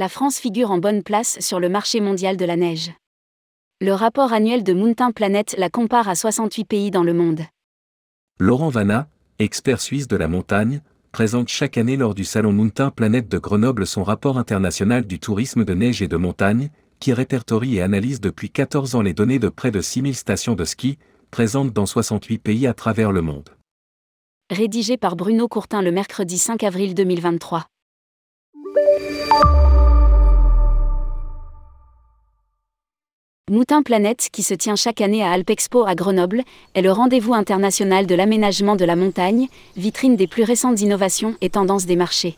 la France figure en bonne place sur le marché mondial de la neige. Le rapport annuel de Mountain Planet la compare à 68 pays dans le monde. Laurent Vanna, expert suisse de la montagne, présente chaque année lors du salon Mountain Planet de Grenoble son rapport international du tourisme de neige et de montagne, qui répertorie et analyse depuis 14 ans les données de près de 6000 stations de ski, présentes dans 68 pays à travers le monde. Rédigé par Bruno Courtin le mercredi 5 avril 2023. Moutin Planète, qui se tient chaque année à Alpexpo à Grenoble, est le rendez-vous international de l'aménagement de la montagne, vitrine des plus récentes innovations et tendances des marchés.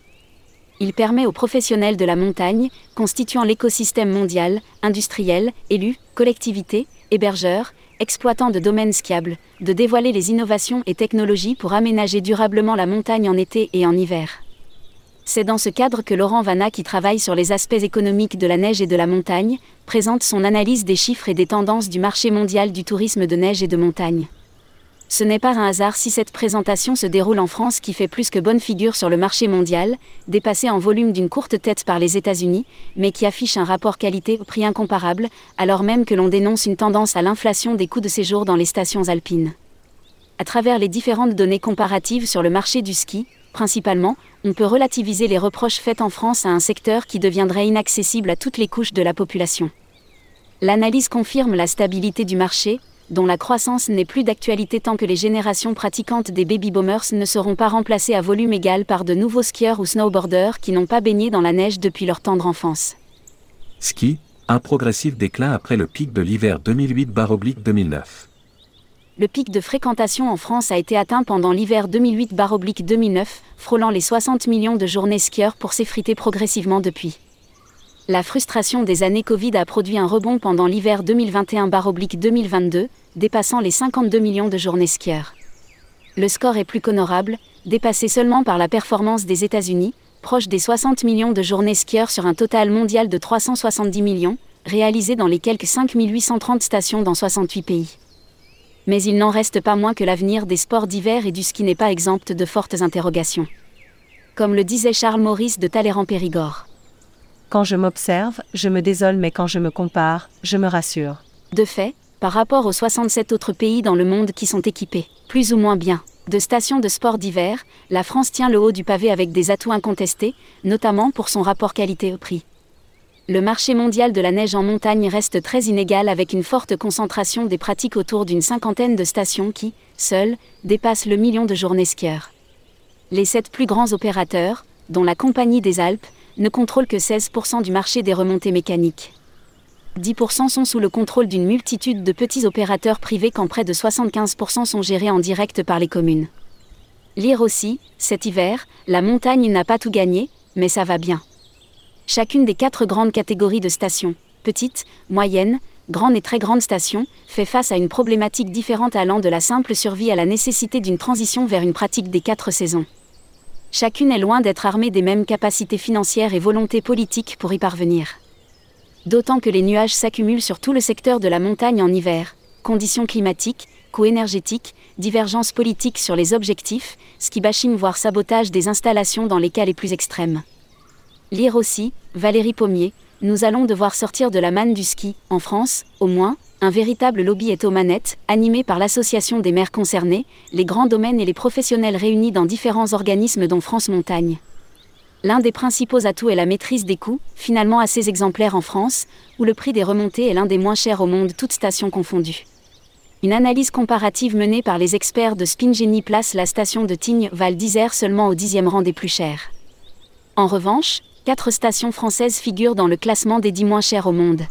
Il permet aux professionnels de la montagne, constituant l'écosystème mondial, industriels, élus, collectivités, hébergeurs, exploitants de domaines skiables, de dévoiler les innovations et technologies pour aménager durablement la montagne en été et en hiver. C'est dans ce cadre que Laurent Vanna, qui travaille sur les aspects économiques de la neige et de la montagne, présente son analyse des chiffres et des tendances du marché mondial du tourisme de neige et de montagne. Ce n'est pas un hasard si cette présentation se déroule en France qui fait plus que bonne figure sur le marché mondial, dépassé en volume d'une courte tête par les États-Unis, mais qui affiche un rapport qualité-prix incomparable, alors même que l'on dénonce une tendance à l'inflation des coûts de séjour dans les stations alpines. À travers les différentes données comparatives sur le marché du ski, principalement, on peut relativiser les reproches faits en France à un secteur qui deviendrait inaccessible à toutes les couches de la population. L'analyse confirme la stabilité du marché, dont la croissance n'est plus d'actualité tant que les générations pratiquantes des baby-boomers ne seront pas remplacées à volume égal par de nouveaux skieurs ou snowboarders qui n'ont pas baigné dans la neige depuis leur tendre enfance. Ski, un progressif déclin après le pic de l'hiver 2008-2009 le pic de fréquentation en France a été atteint pendant l'hiver 2008-2009, frôlant les 60 millions de journées skieurs pour s'effriter progressivement depuis. La frustration des années Covid a produit un rebond pendant l'hiver 2021-2022, dépassant les 52 millions de journées skieurs. Le score est plus qu'honorable, dépassé seulement par la performance des États-Unis, proche des 60 millions de journées skieurs sur un total mondial de 370 millions, réalisé dans les quelques 5830 stations dans 68 pays mais il n'en reste pas moins que l'avenir des sports d'hiver et du ski n'est pas exempt de fortes interrogations. Comme le disait Charles Maurice de Talleyrand-Périgord. Quand je m'observe, je me désole, mais quand je me compare, je me rassure. De fait, par rapport aux 67 autres pays dans le monde qui sont équipés, plus ou moins bien, de stations de sport d'hiver, la France tient le haut du pavé avec des atouts incontestés, notamment pour son rapport qualité-prix le marché mondial de la neige en montagne reste très inégal avec une forte concentration des pratiques autour d'une cinquantaine de stations qui, seules, dépassent le million de journées skieurs. Les sept plus grands opérateurs, dont la Compagnie des Alpes, ne contrôlent que 16% du marché des remontées mécaniques. 10% sont sous le contrôle d'une multitude de petits opérateurs privés quand près de 75% sont gérés en direct par les communes. Lire aussi, cet hiver, la montagne n'a pas tout gagné, mais ça va bien. Chacune des quatre grandes catégories de stations, petites, moyennes, grandes et très grandes stations, fait face à une problématique différente allant de la simple survie à la nécessité d'une transition vers une pratique des quatre saisons. Chacune est loin d'être armée des mêmes capacités financières et volontés politiques pour y parvenir. D'autant que les nuages s'accumulent sur tout le secteur de la montagne en hiver, conditions climatiques, coûts énergétiques, divergences politiques sur les objectifs, ski bashing voire sabotage des installations dans les cas les plus extrêmes. Lire aussi, Valérie Pommier, nous allons devoir sortir de la manne du ski, en France, au moins, un véritable lobby est aux manettes, animé par l'association des maires concernés, les grands domaines et les professionnels réunis dans différents organismes dont France Montagne. L'un des principaux atouts est la maîtrise des coûts, finalement assez exemplaire en France, où le prix des remontées est l'un des moins chers au monde, toutes stations confondues. Une analyse comparative menée par les experts de Spingeni place la station de Tignes Val d'Isère seulement au dixième rang des plus chères. En revanche, Quatre stations françaises figurent dans le classement des 10 moins chères au monde.